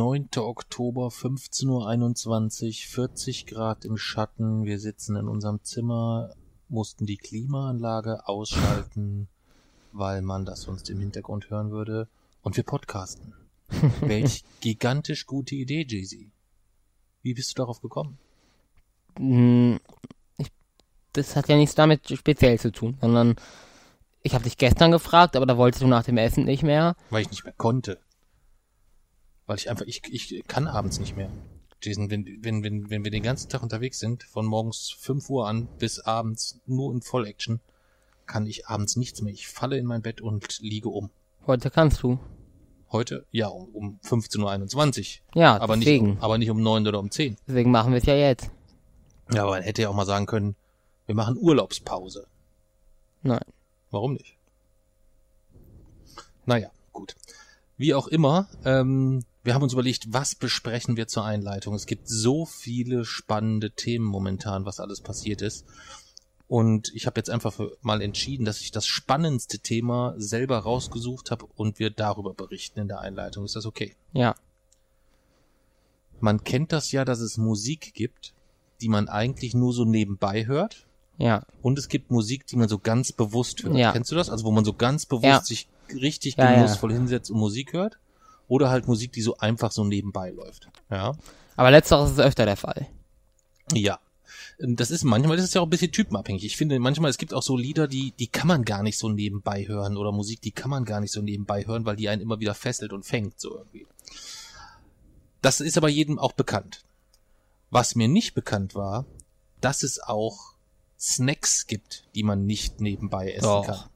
9. Oktober, 15.21 Uhr, 40 Grad im Schatten. Wir sitzen in unserem Zimmer, mussten die Klimaanlage ausschalten, weil man das sonst im Hintergrund hören würde. Und wir podcasten. Welch gigantisch gute Idee, Jay-Z. Wie bist du darauf gekommen? Hm, ich, das hat ja nichts damit speziell zu tun, sondern ich habe dich gestern gefragt, aber da wolltest du nach dem Essen nicht mehr. Weil ich nicht mehr konnte weil ich einfach, ich, ich kann abends nicht mehr. Jason, wenn, wenn, wenn, wenn wir den ganzen Tag unterwegs sind, von morgens 5 Uhr an bis abends nur in Vollaction, kann ich abends nichts mehr. Ich falle in mein Bett und liege um. Heute kannst du. Heute? Ja, um, um 15.21 Uhr. Ja, aber deswegen. Nicht, aber nicht um 9 oder um 10. Deswegen machen wir es ja jetzt. Ja, aber man hätte ja auch mal sagen können, wir machen Urlaubspause. Nein. Warum nicht? Naja, gut. Wie auch immer, ähm, wir haben uns überlegt, was besprechen wir zur Einleitung. Es gibt so viele spannende Themen momentan, was alles passiert ist. Und ich habe jetzt einfach mal entschieden, dass ich das spannendste Thema selber rausgesucht habe und wir darüber berichten in der Einleitung. Ist das okay? Ja. Man kennt das ja, dass es Musik gibt, die man eigentlich nur so nebenbei hört. Ja. Und es gibt Musik, die man so ganz bewusst hört. Ja. Kennst du das? Also wo man so ganz bewusst Ja. sich richtig Ja, ja. genussvoll hinsetzt und Musik hört. Oder halt Musik, die so einfach so nebenbei läuft. Ja. Aber letzteres ist öfter der Fall. Ja. Ähm, Das ist manchmal, das ist ja auch ein bisschen typenabhängig. Ich finde manchmal, es gibt auch so Lieder, die, die kann man gar nicht so nebenbei hören oder Musik, die kann man gar nicht so nebenbei hören, weil die einen immer wieder fesselt und fängt, so irgendwie. Das ist aber jedem auch bekannt. Was mir nicht bekannt war, dass es auch Snacks gibt, die man nicht nebenbei essen Doch. kann.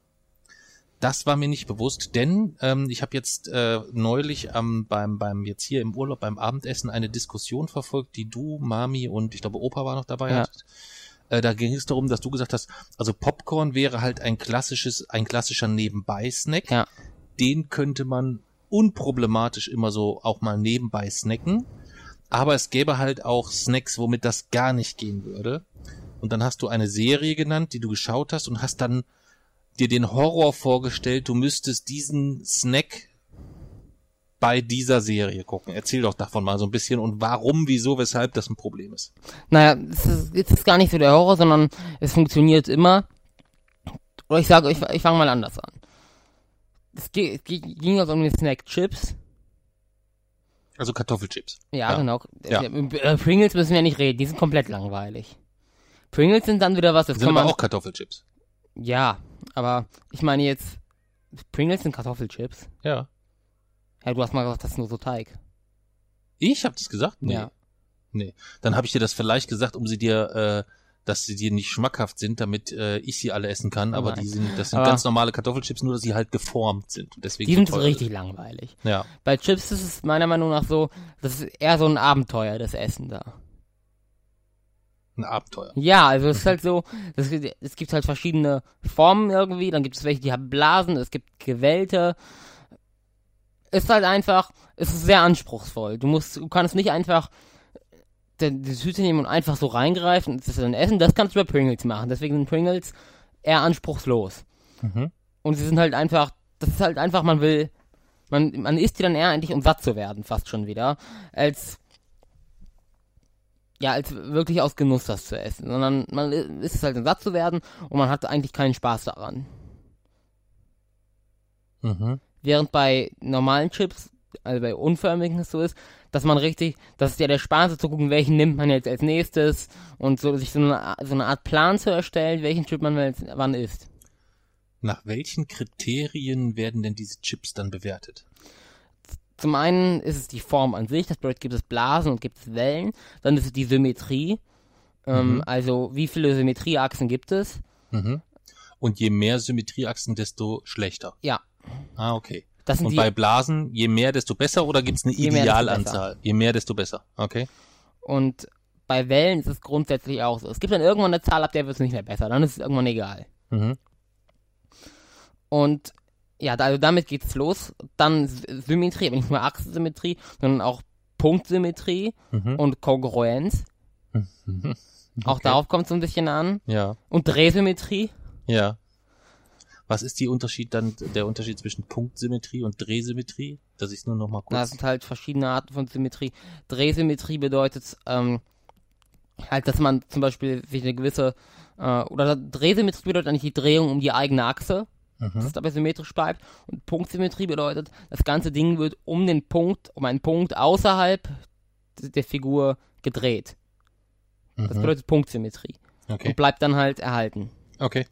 Das war mir nicht bewusst, denn ähm, ich habe jetzt äh, neulich ähm, beim beim jetzt hier im Urlaub beim Abendessen eine Diskussion verfolgt, die du, Mami und ich glaube Opa war noch dabei. Ja. hattet. Äh, da ging es darum, dass du gesagt hast, also Popcorn wäre halt ein klassisches, ein klassischer Nebenbei-Snack. Ja. Den könnte man unproblematisch immer so auch mal nebenbei snacken. Aber es gäbe halt auch Snacks, womit das gar nicht gehen würde. Und dann hast du eine Serie genannt, die du geschaut hast und hast dann dir den Horror vorgestellt, du müsstest diesen Snack bei dieser Serie gucken. Erzähl doch davon mal so ein bisschen und warum, wieso, weshalb das ein Problem ist. Naja, es ist, es ist gar nicht so der Horror, sondern es funktioniert immer. Oder ich sage, ich, ich fange mal anders an. Es, ge- es ging also um den Snack Chips. Also Kartoffelchips. Ja, Ja. genau. Ja. Äh, Pringles müssen wir nicht reden, die sind komplett langweilig. Pringles sind dann wieder was, das Das sind kann aber man... auch Kartoffelchips. Ja, aber ich meine jetzt, Pringles sind Kartoffelchips. Ja. Ja, du hast mal gesagt, das ist nur so Teig. Ich hab das gesagt? Nee. Ja. Nee. Dann habe ich dir das vielleicht gesagt, um sie dir, äh, dass sie dir nicht schmackhaft sind, damit äh, ich sie alle essen kann. Aber Nein. die sind, das sind Aber- ganz normale Kartoffelchips, nur dass sie halt geformt sind. Und deswegen Die so sind teuer richtig langweilig. Ja. Bei Chips ist es meiner Meinung nach so, das ist eher so ein Abenteuer, das Essen da. Ein Abenteuer. Ja, also es ist halt so, das, es gibt halt verschiedene Formen irgendwie, dann gibt es welche, die haben Blasen, es gibt gewellte. Ist halt einfach, es ist sehr anspruchsvoll. Du musst, du kannst nicht einfach die, die Tüte nehmen und einfach so reingreifen und das dann essen. Das kannst du bei Pringles machen. Deswegen sind Pringles eher anspruchslos. Mhm. Und sie sind halt einfach, das ist halt einfach, man will, man, man isst die dann eher eigentlich, um satt zu werden, fast schon wieder, als, ja, als wirklich aus Genuss das zu essen, sondern man i- isst es halt, satt zu werden und man hat eigentlich keinen Spaß daran. Mhm. Während bei normalen Chips, also bei unförmigen es so ist, dass man richtig, das ist ja der Spaß ist zu gucken, welchen nimmt man jetzt als nächstes und so sich so eine, so eine Art Plan zu erstellen, welchen Chip man jetzt wann isst. Nach welchen Kriterien werden denn diese Chips dann bewertet? Zum einen ist es die Form an sich, das bedeutet, gibt es Blasen und gibt es Wellen. Dann ist es die Symmetrie. Ähm, Mhm. Also, wie viele Symmetrieachsen gibt es? Mhm. Und je mehr Symmetrieachsen, desto schlechter. Ja. Ah, okay. Und die, bei Blasen, je mehr, desto besser oder eine Je mehr, desto Idealanzahl? Je mehr, desto besser. Okay. und bei Wellen ist es grundsätzlich auch so. Es gibt dann irgendwann eine Zahl, ab der wird es nicht mehr besser. Dann ist es irgendwann egal. Mhm. Und ja, also damit geht's los. Dann Symmetrie, aber nicht nur Achsensymmetrie, sondern auch Punktsymmetrie Mhm. und Kongruenz. Mhm. Auch Okay. darauf kommt es so ein bisschen an. Ja, Und Drehsymmetrie. ja. Was ist die Unterschied dann, der Unterschied zwischen Punktsymmetrie und Drehsymmetrie? Dass ich es nur noch mal Das kurz. sind halt verschiedene Arten von Symmetrie. Drehsymmetrie bedeutet ähm, halt, dass man zum Beispiel sich eine gewisse äh, oder Drehsymmetrie bedeutet eigentlich die Drehung um die eigene Achse, dass Mhm. es dabei symmetrisch bleibt. Und Punktsymmetrie bedeutet, das ganze Ding wird um den Punkt, um einen Punkt außerhalb der Figur gedreht. Das Mhm. bedeutet Punktsymmetrie. Okay. Und bleibt dann halt erhalten. Okay.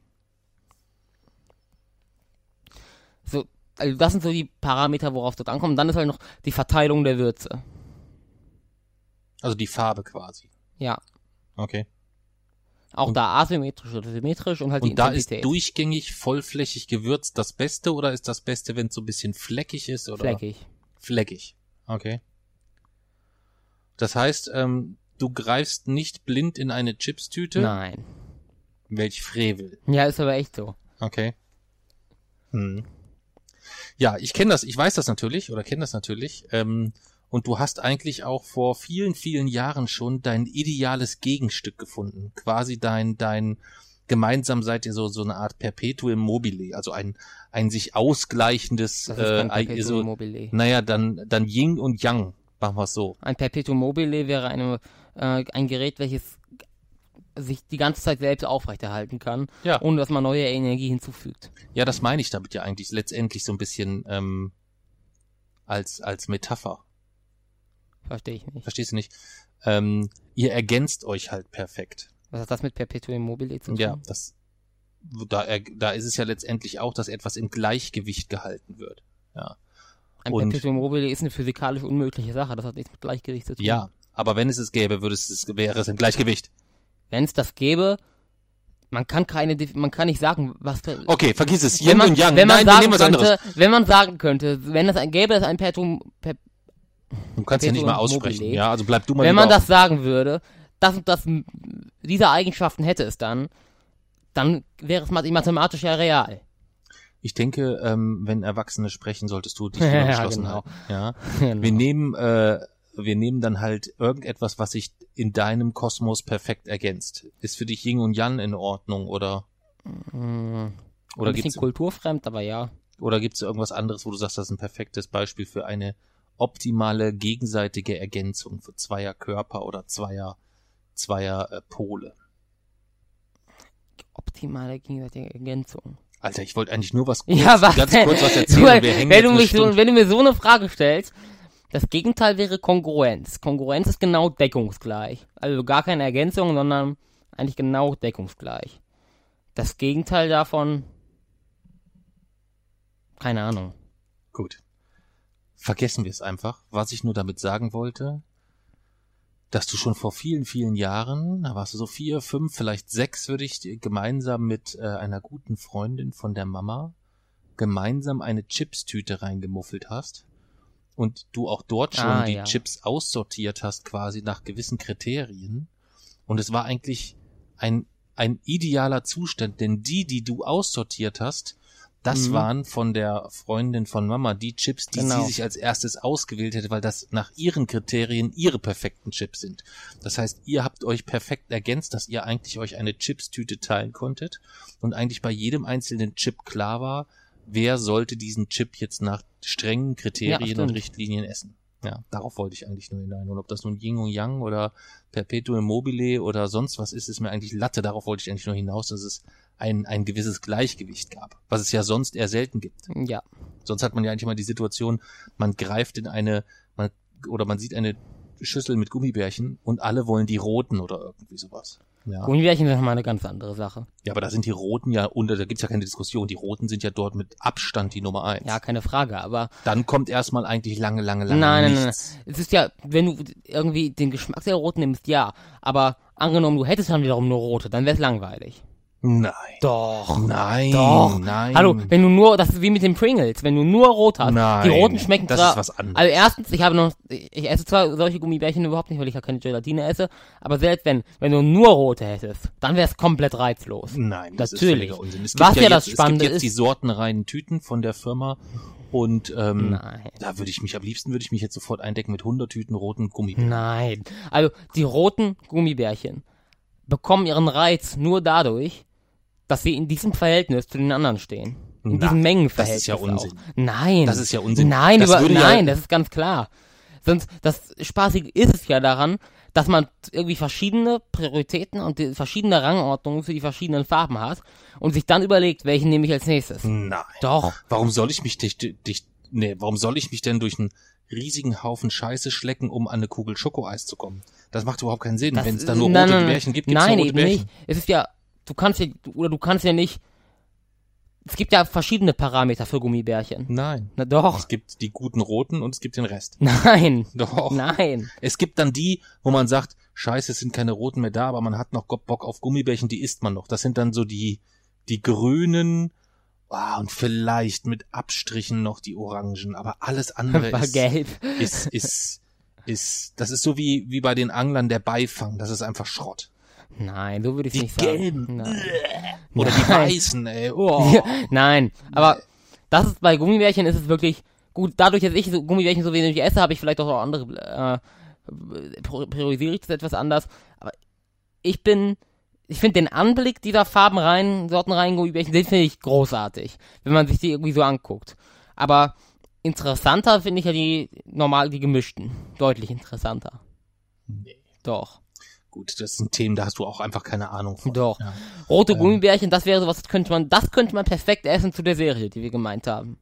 So, also das sind so die Parameter, worauf es ankommt. Und dann ist halt noch die Verteilung der Würze. Also die Farbe quasi. Ja. Okay. Auch Und- da asymmetrisch oder symmetrisch und halt die Und da ist Intensität. durchgängig vollflächig gewürzt das Beste oder ist das Beste, wenn es so ein bisschen fleckig ist oder Fleckig. fleckig? Okay. Das heißt, ähm, du greifst nicht blind in eine Chipstüte. Nein. Welch Frevel. Ja, ist aber echt so. Okay. Hm. Ja, ich kenne das, ich weiß das natürlich oder kenne das natürlich. Ähm, und du hast eigentlich auch vor vielen, vielen Jahren schon dein ideales Gegenstück gefunden. Quasi dein, dein, gemeinsam seid ihr so, so eine Art Perpetuum mobile, also ein, ein sich ausgleichendes, äh, Perpetuum so, mobile. naja, dann, dann Yin und Yang, machen wir es so. Ein Perpetuum mobile wäre eine, äh, ein Gerät, welches sich die ganze Zeit selbst aufrechterhalten kann, Ja. ohne dass man neue Energie hinzufügt. Ja, das meine ich damit ja eigentlich letztendlich so ein bisschen, ähm, als, als Metapher. Verstehe ich nicht. verstehst du nicht? Ähm, ihr ergänzt euch halt perfekt. Was hat das mit Perpetuum mobile zu tun? Ja, das, da, da ist es ja letztendlich auch, dass etwas im Gleichgewicht gehalten wird. Ja. Ein und- Perpetuum mobile ist eine physikalisch unmögliche Sache. Das hat nichts mit Gleichgewicht zu tun. Ja, aber wenn es es gäbe, würde es, es wäre es im Gleichgewicht. Wenn es das gäbe, man kann keine, man kann nicht sagen, was. Okay, vergiss es. wenn Yin man, und Yang. wenn man Nein, wir sagen nehmen was könnte, anderes. wenn man sagen könnte, wenn es ein gäbe, es ein Perpetuum, per, Du kannst ja nicht mal aussprechen. mobile. Ja, also bleib du mal wenn man das sagen würde, das und das, diese Eigenschaften hätte es dann, dann wäre es math- mathematisch ja real. Ich denke, ähm, wenn Erwachsene sprechen, solltest du dich Ja, geschlossen genau. halten. Ja. Genau. Wir nehmen, äh, wir nehmen dann halt irgendetwas, was sich in deinem Kosmos perfekt ergänzt. Ist für dich Yin und Yang in Ordnung oder Mm, oder ein bisschen gibt's kulturfremd, aber ja. oder gibt's irgendwas anderes, wo du sagst, das ist ein perfektes Beispiel für eine optimale gegenseitige Ergänzung für zweier Körper oder zweier zweier äh, Pole. Optimale gegenseitige Ergänzung. Alter, ich wollte eigentlich nur was kurz, Ja, was ganz denn? kurz was erzählen. wir hängen wenn, du mich so, wenn du mir so eine Frage stellst, das Gegenteil wäre Kongruenz. Kongruenz ist genau deckungsgleich. Also gar keine Ergänzung, sondern eigentlich genau deckungsgleich. Das Gegenteil davon, keine Ahnung. Gut. Vergessen wir es einfach. Was ich nur damit sagen wollte, dass du schon vor vielen, vielen Jahren, da warst du so vier, fünf, vielleicht sechs, würde ich dir gemeinsam mit äh, einer guten Freundin von der Mama gemeinsam eine Chipstüte reingemuffelt hast und du auch dort schon Ah, die ja. Chips aussortiert hast, quasi nach gewissen Kriterien. Und es war eigentlich ein, ein idealer Zustand, denn die, die du aussortiert hast, das Mhm. waren von der Freundin von Mama die Chips, die Genau. sie sich als erstes ausgewählt hätte, weil das nach ihren Kriterien ihre perfekten Chips sind. Das heißt, ihr habt euch perfekt ergänzt, dass ihr eigentlich euch eine Chipstüte teilen konntet und eigentlich bei jedem einzelnen Chip klar war, wer sollte diesen Chip jetzt nach strengen Kriterien und stimmt. Richtlinien essen. Ja, darauf wollte ich eigentlich nur hinein. Und ob das nun Yin und Yang oder Perpetuum mobile oder sonst was ist, ist mir eigentlich Latte. Darauf wollte ich eigentlich nur hinaus, dass es ein, ein gewisses Gleichgewicht gab, was es ja sonst eher selten gibt. Ja. Sonst hat man ja eigentlich immer die Situation, man greift in eine, man, oder man sieht eine Schüssel mit Gummibärchen und alle wollen die roten oder irgendwie sowas. Ja. Gummibärchen sind nochmal eine ganz andere Sache. ja, aber da sind die roten ja unter, da gibt's ja keine Diskussion. Die roten sind ja dort mit Abstand die Nummer eins. Ja, keine Frage, aber Dann kommt erstmal eigentlich lange, lange, lange Nein, nein, nein, nichts. es ist ja, wenn du irgendwie den Geschmack der Roten nimmst, ja, aber angenommen, du hättest dann wiederum nur rote, dann wär's langweilig. Nein. Doch. Nein. Doch. Nein. Hallo, wenn du nur, das ist wie mit den Pringles, wenn du nur rot hast. Nein, die roten schmecken das zwar, ist was anderes. Also erstens, ich habe noch, ich esse zwar solche Gummibärchen überhaupt nicht, weil ich ja keine Gelatine esse, aber selbst wenn, wenn du nur rote hättest, dann wäre es komplett reizlos. Nein, das Natürlich. ist völliger Unsinn. Es Was ja das jetzt, Spannende es gibt jetzt ist- die sortenreinen Tüten von der Firma und ähm, Nein. da würde ich mich, am liebsten würde ich mich jetzt sofort eindecken mit 100 Tüten roten Gummibärchen. Nein. Also, die roten Gummibärchen bekommen ihren Reiz nur dadurch, dass sie in diesem Verhältnis zu den anderen stehen. In Na, diesem Mengenverhältnis. das ist ja Unsinn. Auch. Nein. Das ist ja Unsinn. Nein, Das über, würde ja- nein, das ist ganz klar. Sonst, das Spaßige ist es ja daran, dass man irgendwie verschiedene Prioritäten und verschiedene Rangordnungen für die verschiedenen Farben hat und sich dann überlegt, welchen nehme ich als nächstes. Nein. Doch. Warum soll ich mich dich, dich, nee, warum soll ich mich denn durch einen riesigen Haufen Scheiße schlecken, um an eine Kugel Schokoeis zu kommen? Das macht überhaupt keinen Sinn. Wenn es da nur nein, rote nein, Bärchen gibt, gibt's Nein, nur rote eben Bärchen. nicht. Es ist ja, du kannst ja, oder du kannst ja nicht, es gibt ja verschiedene Parameter für Gummibärchen. Nein. Na doch. Es gibt die guten roten und es gibt den Rest. Nein. Doch. Nein. Es gibt dann die, wo man sagt, scheiße, es sind keine roten mehr da, aber man hat noch Bock auf Gummibärchen, die isst man noch. Das sind dann so die, die grünen, ah, und vielleicht mit Abstrichen noch die orangen, aber alles andere War ist, gelb. ist, ist, ist, das ist so wie, wie bei den Anglern der Beifang, das ist einfach Schrott. Nein, so würde ich Die nicht sagen. gelben, Nein. Oder die Nein. weißen, ey, oh. Ja, Nein, aber das ist bei Gummibärchen ist es wirklich gut. Dadurch, dass ich so Gummibärchen so wenig esse, habe ich vielleicht auch noch andere äh, priorisiere ich das etwas anders. Aber ich bin, ich finde den Anblick dieser farbenreinen, sortenreinen Gummibärchen, den finde ich großartig, wenn man sich die irgendwie so anguckt. Aber interessanter finde ich ja die normal die gemischten, deutlich interessanter. Nee. Doch. Gut, das sind Themen, da hast du auch einfach keine Ahnung von. Doch. Ja. Rote Ähm. Gummibärchen, das wäre sowas, das könnte man, das könnte man perfekt essen zu der Serie, die wir gemeint haben.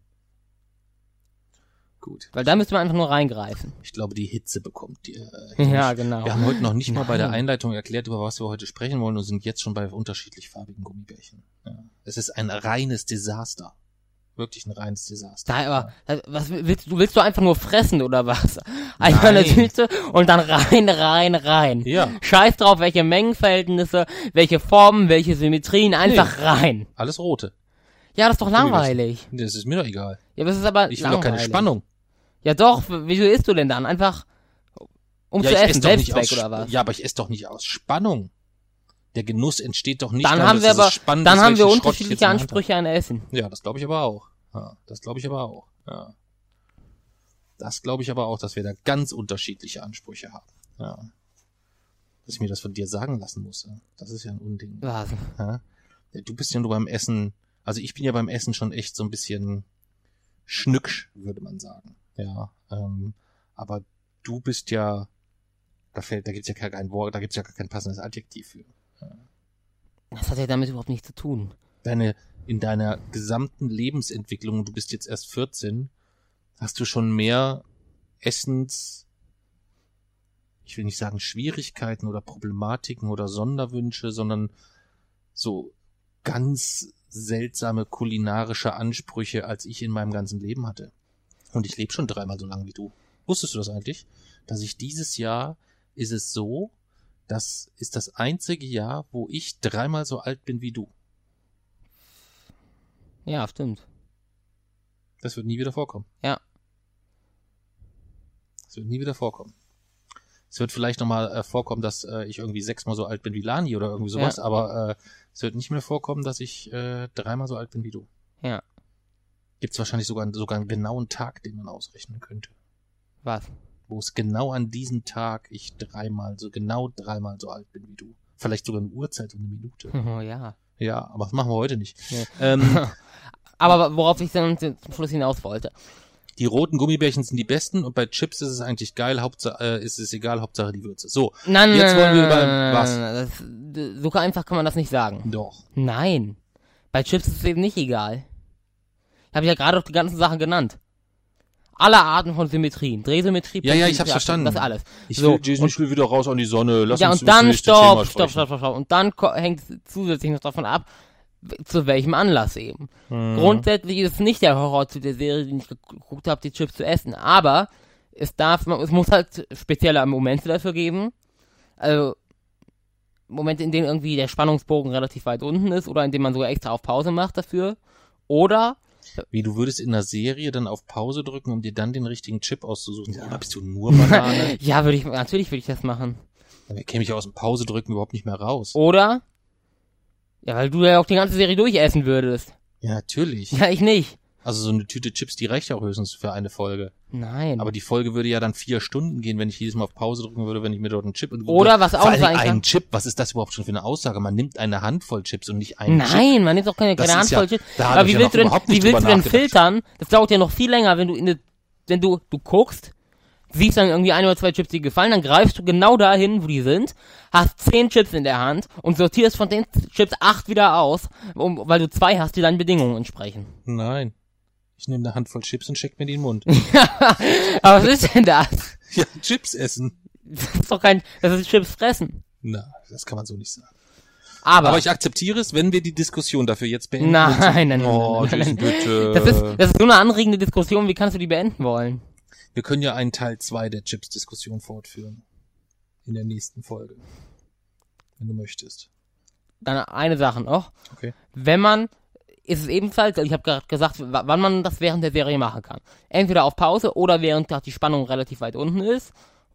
Gut. Weil da müsste man einfach nur reingreifen. Ich glaube, die Hitze bekommt die, äh, Ja, genau. Wir haben heute noch nicht mal bei der Nein. Einleitung erklärt, über was wir heute sprechen wollen und sind jetzt schon bei unterschiedlich farbigen Gummibärchen. Ja. Es ist ein reines Desaster. Wirklich ein reines Desaster. Da, aber, was willst du, willst du einfach nur fressen oder was? Einfach eine Nein. Tüte und dann rein, rein, rein. Ja, Scheiß drauf, welche Mengenverhältnisse, welche Formen, welche Symmetrien, einfach rein. alles rote. Ja, das ist doch langweilig. Das ist mir doch egal. Ja, das ist aber Ich will langweilig. doch keine Spannung. Ja doch, wieso isst du denn dann? Einfach um ja, zu essen, Selbstzweck aus, oder was? Ja, aber ich esse doch nicht aus Spannung. Der Genuss entsteht doch nicht dann haben wir aber, spannend dann haben wir unterschiedliche Ansprüche an Essen. Ja, das glaube ich aber auch. Ja, das glaube ich aber auch. Ja. Das glaube ich aber auch, dass wir da ganz unterschiedliche Ansprüche haben. Ja. Dass ich mir das von dir sagen lassen muss. Das ist ja ein Unding. Was? Ja? Du bist ja nur beim Essen, also ich bin ja beim Essen schon echt so ein bisschen schnücksch, würde man sagen. Ja, ähm, aber du bist ja, da fällt, da gibt's ja gar kein Wort, da gibt's ja gar kein passendes Adjektiv für. Das hat ja damit überhaupt nichts zu tun. Deine, in deiner gesamten Lebensentwicklung, du bist jetzt erst 14, hast du schon mehr Essens, ich will nicht sagen Schwierigkeiten oder Problematiken oder Sonderwünsche, sondern so ganz seltsame kulinarische Ansprüche, als ich in meinem ganzen Leben hatte. Und ich lebe schon dreimal so lange wie du. Wusstest du das eigentlich? Dass ich dieses Jahr ist es so, das ist das einzige Jahr, wo ich dreimal so alt bin wie du. Ja, stimmt. Das wird nie wieder vorkommen. Ja. Das wird nie wieder vorkommen. Es wird vielleicht nochmal äh, vorkommen, dass äh, ich irgendwie sechsmal so alt bin wie Lani oder irgendwie sowas, Ja. aber äh, es wird nicht mehr vorkommen, dass ich äh, dreimal so alt bin wie du. Ja. Gibt es wahrscheinlich sogar, sogar einen genauen Tag, den man ausrechnen könnte. Was? Wo es genau an diesem Tag ich dreimal, so genau dreimal so alt bin wie du. Vielleicht sogar eine Uhrzeit und eine Minute. Oh, ja. Ja, aber das machen wir heute nicht. Nee. Ähm, Aber worauf ich dann zum Schluss hinaus wollte. die roten Gummibärchen sind die besten und bei Chips ist es eigentlich geil, Hauptsache äh, ist es egal, Hauptsache die Würze. So, Nein, Jetzt wollen wir über- nein, was? nein, das, so einfach kann man das nicht sagen. doch. Nein. Bei Chips ist es eben nicht egal. Ich habe ja gerade auch die ganzen Sachen genannt. Alle Arten von Symmetrien. Drehsymmetrie, Ja, ja, ich hab's verstanden. Das alles. Ich So, will, Jason, will wieder raus an die Sonne. Lass ja, uns und dann stopp, stopp, stopp, stopp, stopp. Und dann hängt es zusätzlich noch davon ab, w- zu welchem Anlass eben. Mhm. Grundsätzlich ist es nicht der Horror zu der Serie, die ich geguckt habe, die Chips zu essen. Aber es darf, man- es muss halt spezielle Momente dafür geben. Also, Momente, in denen irgendwie der Spannungsbogen relativ weit unten ist oder in denen man sogar extra auf Pause macht dafür. Oder Wie du würdest in einer Serie dann auf Pause drücken, um dir dann den richtigen Chip auszusuchen. Oder bist du nur Banane? ja, würde ich natürlich würde ich das machen. Dann käme ich aus dem Pause drücken überhaupt nicht mehr raus. Oder ja, weil du ja auch die ganze Serie durchessen würdest. Ja, natürlich. Ja, ich nicht. Also so eine Tüte Chips, die reicht ja auch höchstens für eine Folge. Nein. Aber die Folge würde ja dann vier Stunden gehen, wenn ich jedes Mal auf Pause drücken würde, wenn ich mir dort einen Chip... Oder was auch sein kann- Ein Chip, was ist das überhaupt schon für eine Aussage? Man nimmt eine Handvoll Chips und nicht einen Chip. Nein, man nimmt doch keine, keine ist ja- Handvoll Chips. Aber wie ja willst du denn, wie willst du denn filtern? Das dauert ja noch viel länger, wenn du in eine, wenn du, du guckst, siehst dann irgendwie ein oder zwei Chips, die gefallen, dann greifst du genau dahin, wo die sind, hast zehn Chips in der Hand und sortierst von den Chips acht wieder aus, um, weil du zwei hast, die deinen Bedingungen entsprechen. Nein. Ich nehme eine Handvoll Chips und steck mir die in den Mund. Aber was ist denn das? ja, Chips essen. Das ist doch kein, das ist Chips fressen. Na, das kann man so nicht sagen. Aber, Aber ich akzeptiere es, wenn wir die Diskussion dafür jetzt beenden. nein, nein, nein, Oh, nein, Jason, nein. bitte. Das ist, das ist so eine anregende Diskussion, wie kannst du die beenden wollen? Wir können ja einen Teil 2 der Chips-Diskussion fortführen. In der nächsten Folge. Wenn du möchtest. Dann eine Sache noch. Okay. wenn man, ist es ebenfalls, also ich habe gerade gesagt, wann man das während der Serie machen kann. Entweder auf Pause oder während die Spannung relativ weit unten ist.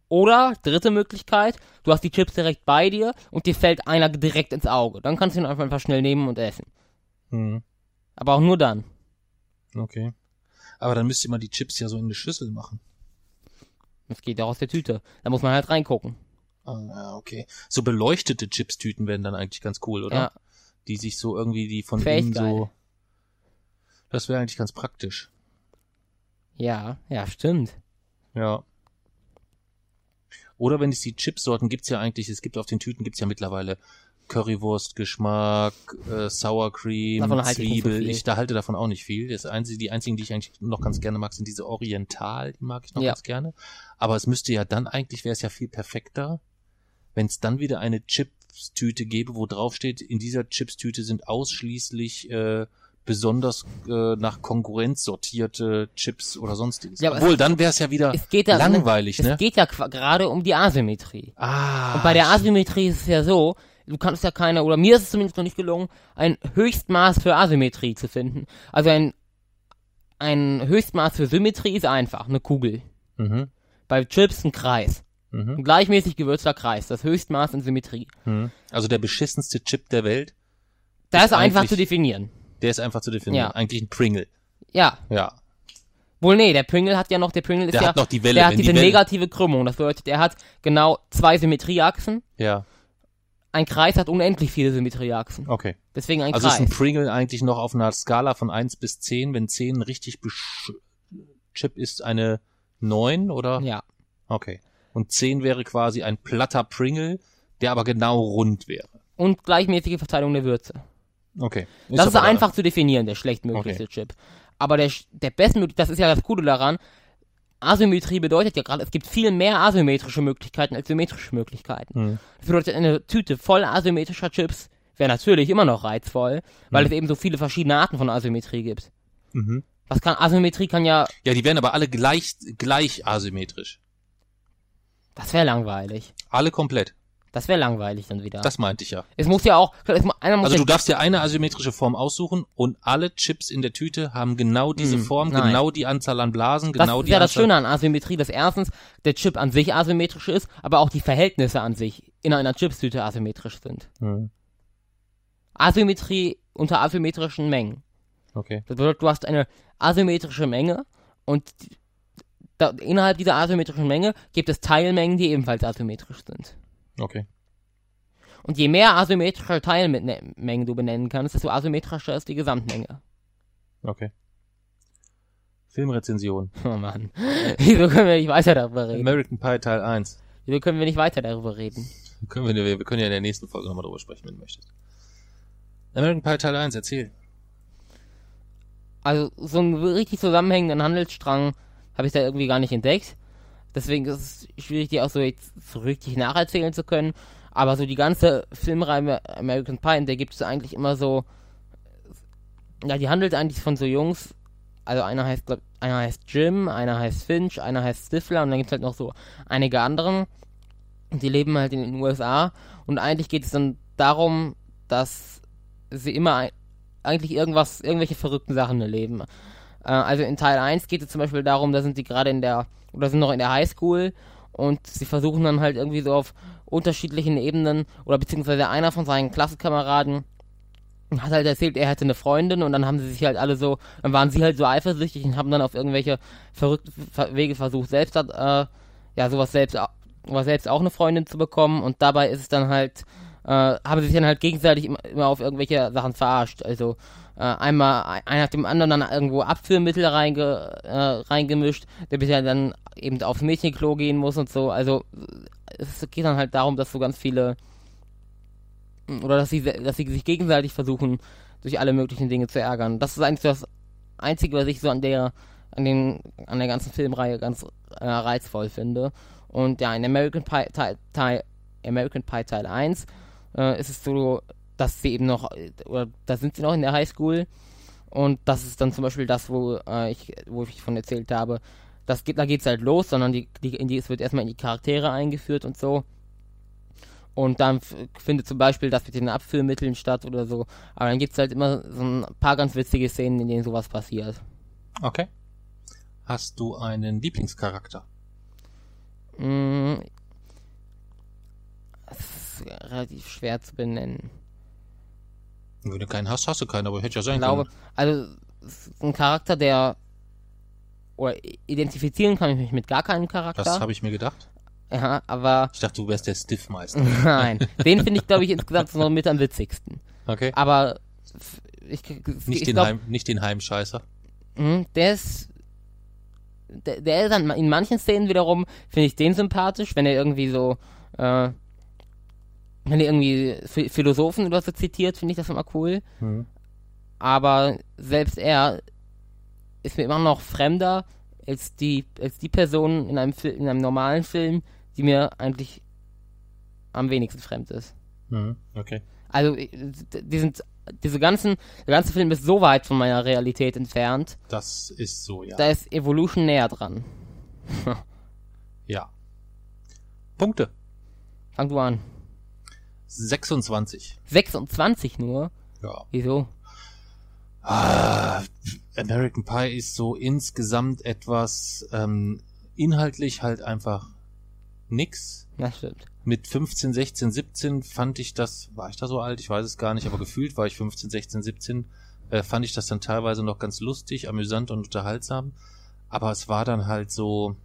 Oder, dritte Möglichkeit, du hast die Chips direkt bei dir und dir fällt einer direkt ins Auge. Dann kannst du ihn einfach, schnell nehmen und essen. Hm. Aber auch nur dann. Okay. Aber dann müsst ihr mal die Chips ja so in eine Schüssel machen. Das geht ja aus der Tüte. Da muss man halt reingucken. Ah, okay. So beleuchtete Chips-Tüten wären dann eigentlich ganz cool, oder? Ja. Die sich so irgendwie, die von echt innen so. Das wäre eigentlich ganz praktisch. Ja, ja, stimmt. Ja. Oder wenn es die Chipsorten gibt's ja eigentlich, es gibt auf den Tüten gibt's ja mittlerweile Currywurst-Geschmack, äh, Sour Cream, halte ich so Zwiebel. ich da halte davon auch nicht viel. Das einzige, die einzigen, die ich eigentlich noch ganz gerne mag, sind diese Oriental, die mag ich noch Ja. ganz gerne. Aber es müsste ja dann eigentlich, wäre es ja viel perfekter, wenn es dann wieder eine Chips-Tüte gäbe, wo drauf steht, in dieser Chips-Tüte sind ausschließlich äh, besonders äh, nach Konkurrenz sortierte Chips oder sonstiges. Ja, Obwohl, dann wäre es ja wieder Es geht ja, langweilig, es ne? geht ja gerade um die Asymmetrie. Ah. Und bei der Asymmetrie ist es ja so, du kannst ja keine, oder mir ist es zumindest noch nicht gelungen, ein Höchstmaß für Asymmetrie zu finden. Also ein, ein Höchstmaß für Symmetrie ist einfach, eine Kugel. Mhm. Bei Chips ein Kreis. Mhm. Ein gleichmäßig gewürzter Kreis, das Höchstmaß in Symmetrie. Mhm. Also der beschissenste Chip der Welt, Da Ist ist einfach zu definieren. Der ist einfach zu definieren. Ja. Eigentlich ein Pringle. Ja. Ja. Wohl nee, der Pringle hat ja noch, der Pringle ist Der ja, hat noch die Welle, der hat die diese Welle- negative Krümmung. Das bedeutet, er hat genau zwei Symmetrieachsen. Ja. Ein Kreis hat unendlich viele Symmetrieachsen. Okay. Deswegen ein Also ist Kreis. ein Pringle eigentlich noch auf einer Skala von 1 bis 10, wenn 10 richtig besch Chip ist eine 9 oder? ja. Okay. Und 10 wäre quasi ein platter Pringle, der aber genau rund wäre. Und gleichmäßige Verteilung der Würze. Okay. das ist einfach zu definieren, der schlechtmöglichste Chip. Aber der, der bestmögliche, das ist ja das Coole daran, Asymmetrie bedeutet ja gerade, es gibt viel mehr asymmetrische Möglichkeiten als symmetrische Möglichkeiten. Hm. Das bedeutet, eine Tüte voll asymmetrischer Chips wäre natürlich immer noch reizvoll, weil es eben so viele verschiedene Arten von Asymmetrie gibt. Mhm. Was kann, Asymmetrie kann ja, Ja, die wären aber alle gleich, gleich asymmetrisch. das wäre langweilig. Alle komplett. Das wäre langweilig dann wieder. Das meinte ich ja. es muss ja auch, es, einer muss Also ja, du darfst dir eine asymmetrische Form aussuchen und alle Chips in der Tüte haben genau diese Hm, Form, nein. genau die Anzahl an Blasen, das genau ist die ja das Anzahl. Schöne an Asymmetrie, dass erstens der Chip an sich asymmetrisch ist, aber auch die Verhältnisse an sich in einer Chipstüte asymmetrisch sind. Hm, Asymmetrie unter asymmetrischen Mengen. Okay. Das bedeutet, du hast eine asymmetrische Menge und die- da, innerhalb dieser asymmetrischen Menge gibt es Teilmengen, die ebenfalls asymmetrisch sind. Okay. Und je mehr asymmetrische Teilmengen du benennen kannst, desto asymmetrischer ist die Gesamtmenge. Okay. Filmrezension. Oh Mann. Wieso können wir nicht weiter darüber reden? American Pie Teil 1. Wieso können wir nicht weiter darüber reden? Können wir, wir können ja in der nächsten Folge nochmal drüber sprechen, wenn du möchtest. American Pie Teil 1, erzähl. Also so einen richtig zusammenhängenden Handelsstrang habe ich da irgendwie gar nicht entdeckt. Deswegen ist es schwierig, die auch so jetzt so richtig nacherzählen zu können. Aber so die ganze Filmreihe American Pie, der gibt es eigentlich immer so, ja, die handelt eigentlich von so Jungs. Also einer heißt, glaub, einer heißt Jim, einer heißt Finch, einer heißt Stifler und dann gibt es halt noch so einige anderen. die leben halt in den USA und eigentlich geht es dann darum, dass sie immer eigentlich irgendwas, irgendwelche verrückten Sachen erleben. Äh, also in Teil 1 geht es zum Beispiel darum, da sind die gerade in der, oder sind noch in der Highschool und sie versuchen dann halt irgendwie so auf unterschiedlichen Ebenen, oder beziehungsweise einer von seinen Klassenkameraden hat halt erzählt, er hätte eine Freundin und dann haben sie sich halt alle so, dann waren sie halt so eifersüchtig und haben dann auf irgendwelche verrückten Wege versucht, selbst, äh, ja, sowas selbst, sowas selbst auch eine Freundin zu bekommen und dabei ist es dann halt, äh, haben sie sich dann halt gegenseitig immer, immer auf irgendwelche Sachen verarscht. Also äh, einmal einer hat dem anderen dann irgendwo Abführmittel reinge, äh, reingemischt, der bis ja dann eben aufs Mädchenklo gehen muss und so. Also es geht dann halt darum, dass so ganz viele oder dass sie, dass sie sich gegenseitig versuchen, durch alle möglichen Dinge zu ärgern. Das ist eigentlich das Einzige, was ich so an der, an den, an der ganzen Filmreihe ganz äh, reizvoll finde. Und ja, in American Pie Teil, Teil, American Pie Teil 1 äh, ist es so, dass sie eben noch, oder da sind sie noch in der Highschool. Und das ist dann zum Beispiel das, wo, äh, ich, wo ich von erzählt habe. Das geht, da geht's halt los, sondern die, die, in die, es wird erstmal in die Charaktere eingeführt und so. Und dann findet zum Beispiel das mit den Abführmitteln statt oder so. Aber dann gibt es halt immer so ein paar ganz witzige Szenen, in denen sowas passiert. Okay. Hast du einen Lieblingscharakter? Mm, das ist relativ schwer zu benennen. Wenn du keinen hast, hast du keinen, aber hätte ja sein ich glaube, können. Also, ein Charakter, der. Oder identifizieren kann ich mich mit gar keinem Charakter. Das habe ich mir gedacht. Ja, aber. Ich dachte, du wärst der Stiffmeister. Nein, den finde ich, glaube ich, insgesamt noch mit am witzigsten. Okay. Aber. Ich, nicht, ich den glaub, Heim, nicht den Heimscheißer. mh, Der ist. Der, der ist dann in manchen Szenen wiederum, finde ich den sympathisch, wenn er irgendwie so. Äh, wenn er irgendwie Ph- Philosophen oder so zitiert, finde ich das immer cool. Mhm. aber selbst er ist mir immer noch fremder als die, als die Person in einem, in einem normalen Film, die mir eigentlich am wenigsten fremd ist. Mhm. Okay. Also, äh, die sind, diese ganzen, der ganze Film ist so weit von meiner Realität entfernt, Das ist so, ja. da ist Evolution näher dran. ja. Punkte. Fang du an. 26. 26 nur? Ja. Wieso? Ah, American Pie ist so insgesamt etwas ähm, inhaltlich halt einfach nix. Das stimmt. Mit 15, 16, 17 fand ich das, war ich da so alt? Ich weiß es gar nicht, aber gefühlt war ich 15, 16, 17, äh, fand ich das dann teilweise noch ganz lustig, amüsant und unterhaltsam. Aber es war dann halt so,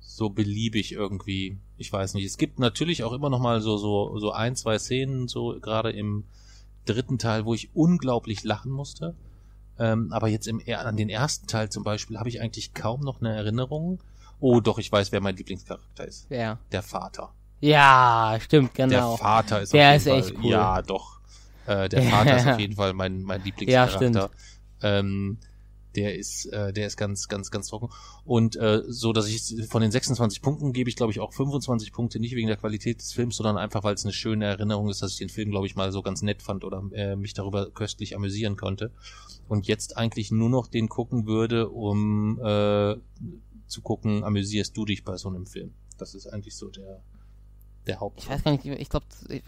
so beliebig irgendwie. Ich weiß nicht. Es gibt natürlich auch immer noch mal so, so, so ein, zwei Szenen, so gerade im dritten Teil, wo ich unglaublich lachen musste. Ähm, aber jetzt im, an den ersten Teil zum Beispiel habe ich eigentlich kaum noch eine Erinnerung. Oh, doch, ich weiß, wer mein Lieblingscharakter ist. Ja. Der Vater. Ja, stimmt, genau. Der Vater ist Der auf ist jeden echt Fall, cool. Ja, doch. Äh, der Vater ist auf jeden Fall mein, mein Lieblingscharakter. ähm, der ist, äh, der ist ganz, ganz, ganz trocken. Und äh, so, dass ich von den 26 Punkten gebe ich, glaube ich, auch 25 Punkte, nicht wegen der Qualität des Films, sondern einfach, weil es eine schöne Erinnerung ist, dass ich den Film, glaube ich, mal so ganz nett fand oder äh, mich darüber köstlich amüsieren konnte. Und jetzt eigentlich nur noch den gucken würde, um äh, zu gucken, amüsierst du dich bei so einem Film. Das ist eigentlich so der, der Haupt. Ich weiß gar nicht, ich glaube, ich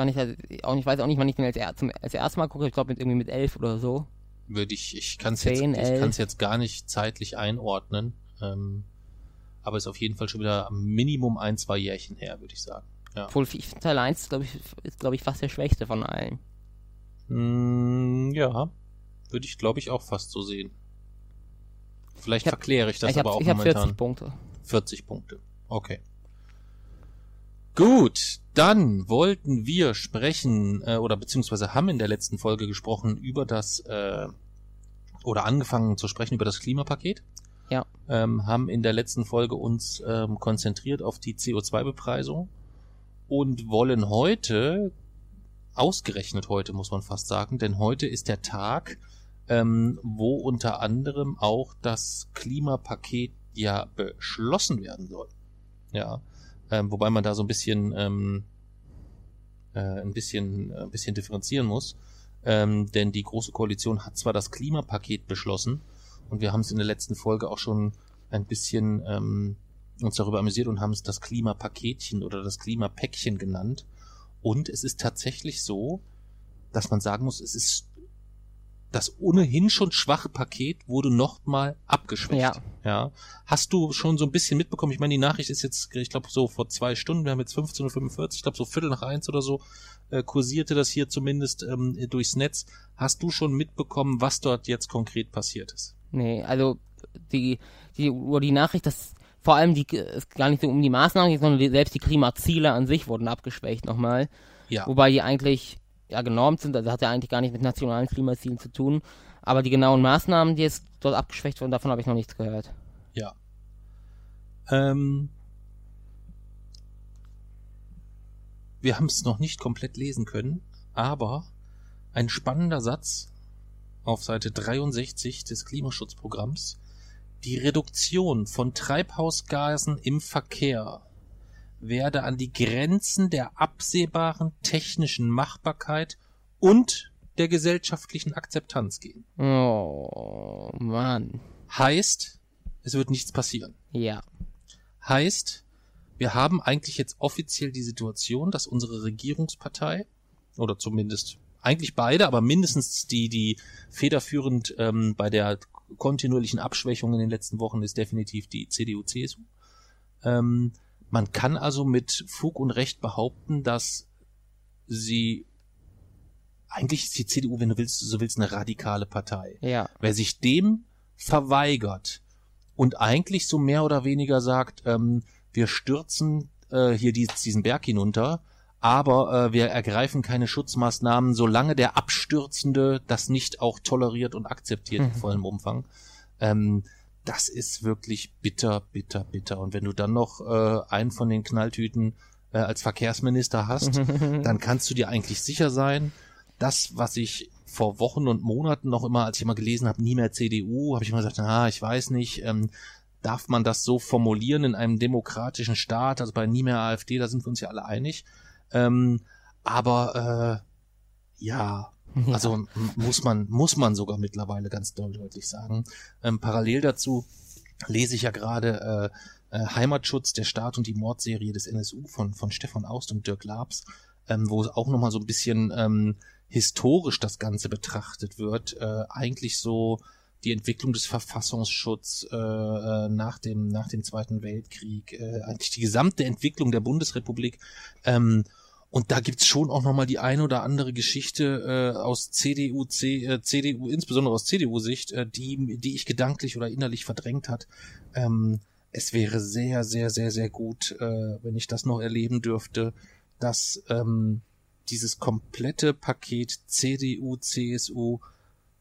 auch nicht weiß auch nicht, wann ich den als, zum, als erstes Mal gucke. Ich glaube mit irgendwie mit elf oder so. Würde ich, ich kann es jetzt, ich kann's jetzt gar nicht zeitlich einordnen. Ähm, aber ist auf jeden Fall schon wieder am Minimum ein, zwei Jährchen her, würde ich sagen. Ja. Obwohl ich Teil 1 glaube ich, ist glaube ich fast der schwächste von allen. Mm, ja, würde ich glaube ich auch fast so sehen. Vielleicht Ich hab- verkläre ich das ich aber auch ich momentan. 40 Punkte. 40 Punkte. Okay. Gut, dann wollten wir sprechen, äh, oder beziehungsweise haben in der letzten Folge gesprochen über das, äh, oder angefangen zu sprechen über das Klimapaket. Ja. Ähm, haben in der letzten Folge uns ähm, konzentriert auf die CO2-Bepreisung und wollen heute, ausgerechnet heute muss man fast sagen, denn heute ist der Tag, ähm, wo unter anderem auch das Klimapaket ja beschlossen werden soll. Ja, ähm, wobei man da so ein bisschen ähm, äh, ein bisschen ein bisschen differenzieren muss, ähm, denn die große Koalition hat zwar das Klimapaket beschlossen und wir haben es in der letzten Folge auch schon ein bisschen ähm, uns darüber amüsiert und haben es das Klimapaketchen oder das Klimapäckchen genannt. Und es ist tatsächlich so, dass man sagen muss, es ist das ohnehin schon schwache Paket wurde noch mal abgeschwächt. Ja. Ja. Hast du schon so ein bisschen mitbekommen? Ich meine, die Nachricht ist jetzt, ich glaube, so vor zwei Stunden, wir haben jetzt 15.45 Uhr, ich glaube, so Viertel nach eins oder so, äh, kursierte das hier zumindest ähm, durchs Netz. Hast du schon mitbekommen, was dort jetzt konkret passiert ist? Nee, also die, die, oder die Nachricht, dass vor allem die, es gar nicht so um die Maßnahmen geht, sondern die, selbst die Klimaziele an sich wurden abgeschwächt nochmal. Ja. Wobei die eigentlich ja genormt sind, also hat ja eigentlich gar nicht mit nationalen Klimazielen zu tun. Aber die genauen Maßnahmen, die jetzt dort abgeschwächt wurden, davon habe ich noch nichts gehört. Ja. Ähm, wir haben es noch nicht komplett lesen können, aber ein spannender Satz auf Seite 63 des Klimaschutzprogramms. Die Reduktion von Treibhausgasen im Verkehr werde an die Grenzen der absehbaren technischen Machbarkeit und der gesellschaftlichen Akzeptanz gehen. Oh, Mann. Heißt, es wird nichts passieren. Ja. Heißt, wir haben eigentlich jetzt offiziell die Situation, dass unsere Regierungspartei, oder zumindest eigentlich beide, aber mindestens die, die federführend ähm, bei der kontinuierlichen Abschwächung in den letzten Wochen ist definitiv die CDU-CSU. Ähm, man kann also mit Fug und Recht behaupten, dass sie eigentlich ist die CDU, wenn du willst, so willst, eine radikale Partei. Ja. Wer sich dem verweigert und eigentlich so mehr oder weniger sagt, ähm, wir stürzen äh, hier die, diesen Berg hinunter, aber äh, wir ergreifen keine Schutzmaßnahmen, solange der Abstürzende das nicht auch toleriert und akzeptiert in vollem Umfang. Ähm, das ist wirklich bitter, bitter, bitter. Und wenn du dann noch äh, einen von den Knalltüten äh, als Verkehrsminister hast, dann kannst du dir eigentlich sicher sein, das, was ich vor Wochen und Monaten noch immer, als ich immer gelesen habe, nie mehr CDU, habe ich immer gesagt, ah, ich weiß nicht, ähm, darf man das so formulieren in einem demokratischen Staat, also bei nie mehr AfD, da sind wir uns ja alle einig. Ähm, aber äh, ja, also muss man muss man sogar mittlerweile ganz deutlich sagen. Ähm, parallel dazu lese ich ja gerade äh, äh, Heimatschutz, der Staat und die Mordserie des NSU von von Stefan Aust und Dirk Labs, ähm, wo auch noch mal so ein bisschen ähm, historisch das Ganze betrachtet wird. Äh, eigentlich so die Entwicklung des Verfassungsschutzes äh, äh, nach dem nach dem Zweiten Weltkrieg, äh, eigentlich die gesamte Entwicklung der Bundesrepublik. Ähm, und da gibt's schon auch nochmal die eine oder andere Geschichte äh, aus CDU, C, äh, CDU, insbesondere aus CDU-Sicht, äh, die, die ich gedanklich oder innerlich verdrängt hat. Ähm, es wäre sehr, sehr, sehr, sehr gut, äh, wenn ich das noch erleben dürfte, dass ähm, dieses komplette Paket CDU, CSU,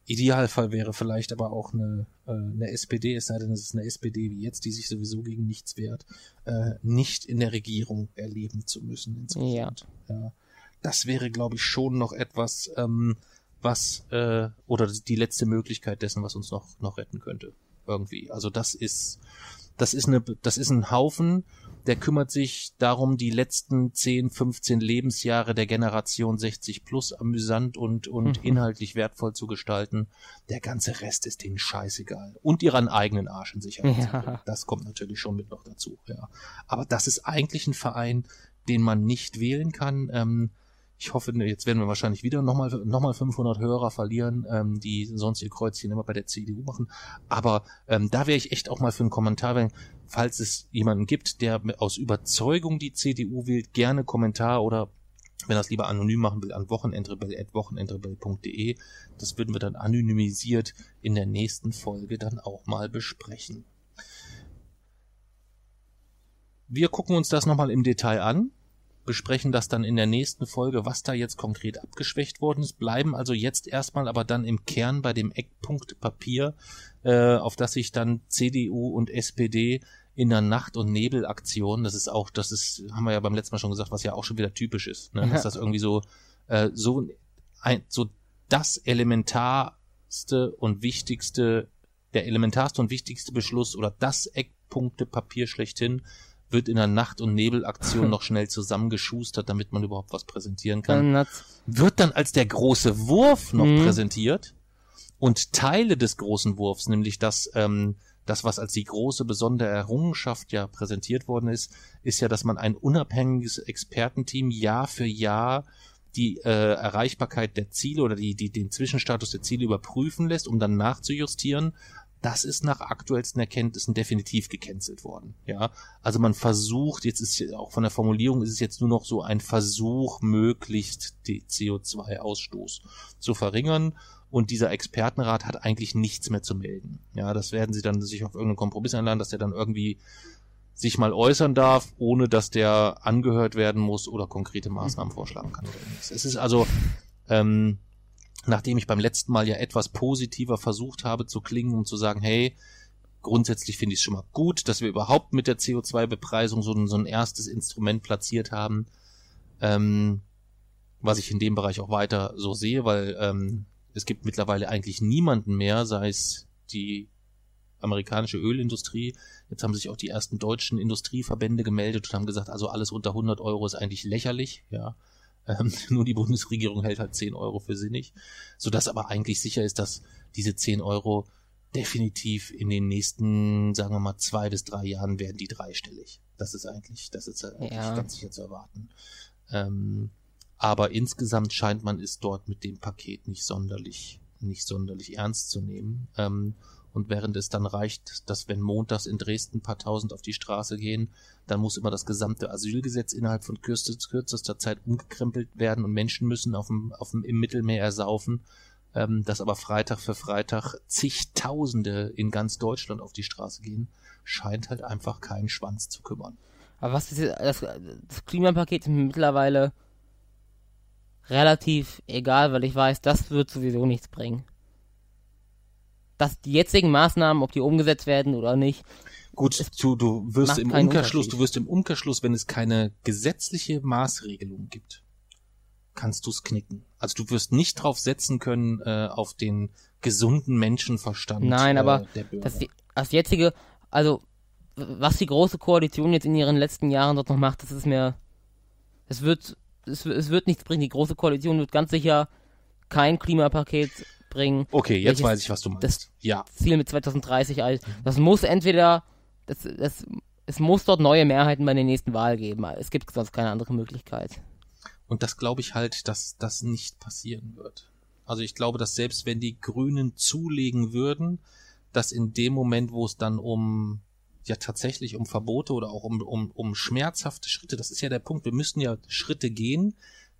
Idealfall wäre vielleicht aber auch eine, äh, eine SPD, es sei denn, es ist eine SPD wie jetzt, die sich sowieso gegen nichts wehrt, äh, nicht in der Regierung erleben zu müssen insgesamt. Ja. Das wäre, glaube ich, schon noch etwas, ähm, was, äh, oder die letzte Möglichkeit dessen, was uns noch, noch retten könnte. Irgendwie. Also das ist, das ist eine, das ist ein Haufen, der kümmert sich darum, die letzten 10, 15 Lebensjahre der Generation 60 plus amüsant und, und Mhm. inhaltlich wertvoll zu gestalten. Der ganze Rest ist denen scheißegal. Und ihren eigenen Arsch in Sicherheit. Ja. Das kommt natürlich schon mit noch dazu, ja. Aber das ist eigentlich ein Verein, den man nicht wählen kann. Ähm, ich hoffe, ne, jetzt werden wir wahrscheinlich wieder nochmal noch mal 500 Hörer verlieren, ähm, die sonst ihr Kreuzchen immer bei der CDU machen. Aber ähm, da wäre ich echt auch mal für einen Kommentar, wenn, falls es jemanden gibt, der aus Überzeugung die CDU wählt, gerne Kommentar oder wenn er es lieber anonym machen will, an wochenendrebell.wochenendrebell.de. Das würden wir dann anonymisiert in der nächsten Folge dann auch mal besprechen. Wir gucken uns das nochmal im Detail an, besprechen das dann in der nächsten Folge, was da jetzt konkret abgeschwächt worden ist, bleiben also jetzt erstmal aber dann im Kern bei dem Eckpunkt Papier, äh, auf das sich dann CDU und SPD in der Nacht- und Nebelaktion, das ist auch, das ist, haben wir ja beim letzten Mal schon gesagt, was ja auch schon wieder typisch ist, ne? dass das irgendwie so, äh, so, ein, so das elementarste und wichtigste, der elementarste und wichtigste Beschluss oder das Eckpunktepapier schlechthin wird in der Nacht- und Nebelaktion noch schnell zusammengeschustert, damit man überhaupt was präsentieren kann wird dann als der große Wurf noch Mhm. präsentiert und Teile des großen Wurfs, nämlich dass ähm, das, was als die große besondere Errungenschaft ja präsentiert worden ist, ist ja, dass man ein unabhängiges Expertenteam Jahr für Jahr die äh, Erreichbarkeit der Ziele oder die, die, den Zwischenstatus der Ziele überprüfen lässt, um dann nachzujustieren. Das ist nach aktuellsten Erkenntnissen definitiv gecancelt worden. Ja, also man versucht, jetzt ist auch von der Formulierung ist es jetzt nur noch so ein Versuch, möglichst die CO2-Ausstoß zu verringern. Und dieser Expertenrat hat eigentlich nichts mehr zu melden. Ja, das werden sie dann sich auf irgendeinen Kompromiss einladen, dass der dann irgendwie sich mal äußern darf, ohne dass der angehört werden muss oder konkrete Maßnahmen vorschlagen kann. Es ist also, ähm, nachdem ich beim letzten Mal ja etwas positiver versucht habe zu klingen, um zu sagen, hey, grundsätzlich finde ich es schon mal gut, dass wir überhaupt mit der CO2-Bepreisung so, ein, so ein erstes Instrument platziert haben, ähm, was ich in dem Bereich auch weiter so sehe, weil ähm, es gibt mittlerweile eigentlich niemanden mehr, sei es die amerikanische Ölindustrie. Jetzt haben sich auch die ersten deutschen Industrieverbände gemeldet und haben gesagt, also alles unter 100 Euro ist eigentlich lächerlich, ja. Ähm, nur die Bundesregierung hält halt 10 Euro für sinnig, sodass aber eigentlich sicher ist, dass diese 10 Euro definitiv in den nächsten, sagen wir mal, zwei bis drei Jahren werden die dreistellig. Das ist eigentlich, das ist eigentlich ja. ganz sicher zu erwarten. Ähm, aber insgesamt scheint man es dort mit dem Paket nicht sonderlich, nicht sonderlich ernst zu nehmen. Ähm, und während es dann reicht, dass wenn montags in Dresden ein paar tausend auf die Straße gehen, dann muss immer das gesamte Asylgesetz innerhalb von kürzester Zeit umgekrempelt werden und Menschen müssen auf dem, auf dem, im Mittelmeer ersaufen. Ähm, dass aber Freitag für Freitag zigtausende in ganz Deutschland auf die Straße gehen, scheint halt einfach keinen Schwanz zu kümmern. Aber was ist das, das Klimapaket ist mittlerweile relativ egal, weil ich weiß, das wird sowieso nichts bringen dass die jetzigen Maßnahmen, ob die umgesetzt werden oder nicht. Gut, du, du wirst im Umkehrschluss, du wirst im Umkehrschluss, wenn es keine gesetzliche Maßregelung gibt, kannst du es knicken. Also du wirst nicht drauf setzen können äh, auf den gesunden Menschenverstand. Nein, äh, aber das, das jetzige, also was die große Koalition jetzt in ihren letzten Jahren dort noch macht, das ist mir, es wird, es, es wird nichts bringen. Die große Koalition wird ganz sicher kein Klimapaket bringen. Okay, jetzt weiß ich, was du meinst. Das ja. Ziel mit 2030 alt. Das muss entweder, das, das, es muss dort neue Mehrheiten bei der nächsten Wahl geben. Es gibt sonst keine andere Möglichkeit. Und das glaube ich halt, dass das nicht passieren wird. Also ich glaube, dass selbst wenn die Grünen zulegen würden, dass in dem Moment, wo es dann um ja tatsächlich um Verbote oder auch um, um, um schmerzhafte Schritte, das ist ja der Punkt, wir müssen ja Schritte gehen,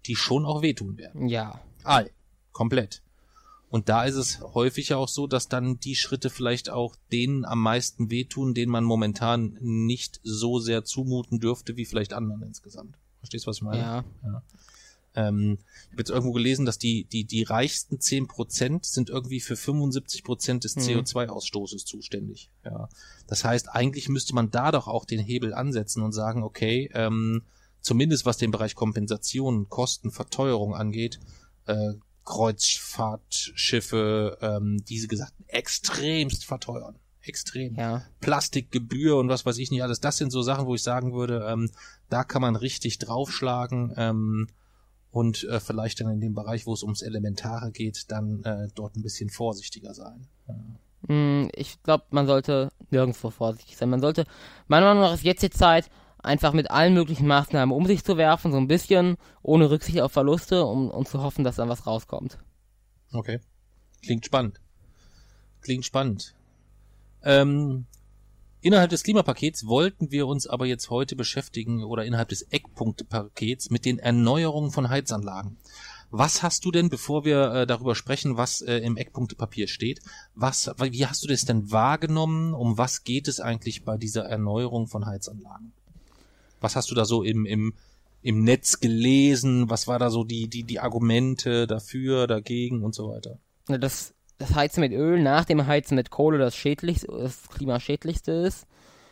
die schon auch wehtun werden. Ja. All. Komplett. Und da ist es häufig auch so, dass dann die Schritte vielleicht auch denen am meisten wehtun, denen man momentan nicht so sehr zumuten dürfte, wie vielleicht anderen insgesamt. Verstehst du, was ich meine? Ja. ja. Ähm, ich habe jetzt irgendwo gelesen, dass die, die, die reichsten zehn Prozent sind irgendwie für 75 Prozent des mhm. CO2-Ausstoßes zuständig. Ja. Das heißt, eigentlich müsste man da doch auch den Hebel ansetzen und sagen, okay, ähm, zumindest was den Bereich Kompensation, Kosten, Verteuerung angeht, äh, Kreuzfahrtschiffe, ähm, diese gesagt, extremst verteuern. Extrem. Ja. Plastikgebühr und was weiß ich nicht alles. Das sind so Sachen, wo ich sagen würde, ähm, da kann man richtig draufschlagen ähm, und äh, vielleicht dann in dem Bereich, wo es ums Elementare geht, dann äh, dort ein bisschen vorsichtiger sein. Ja. Mm, ich glaube, man sollte nirgendwo vorsichtig sein. Man sollte, meiner Meinung nach ist jetzt die Zeit, einfach mit allen möglichen Maßnahmen um sich zu werfen, so ein bisschen, ohne Rücksicht auf Verluste, um, um zu hoffen, dass dann was rauskommt. Okay. Klingt spannend. Klingt spannend. Ähm, innerhalb des Klimapakets wollten wir uns aber jetzt heute beschäftigen oder innerhalb des Eckpunktepakets mit den Erneuerungen von Heizanlagen. Was hast du denn, bevor wir äh, darüber sprechen, was äh, im Eckpunktepapier steht, was, wie hast du das denn wahrgenommen? Um was geht es eigentlich bei dieser Erneuerung von Heizanlagen? Was hast du da so im, im, im Netz gelesen? Was war da so die, die, die Argumente dafür, dagegen und so weiter? Das, das Heizen mit Öl nach dem Heizen mit Kohle das schädlichste, das klimaschädlichste ist.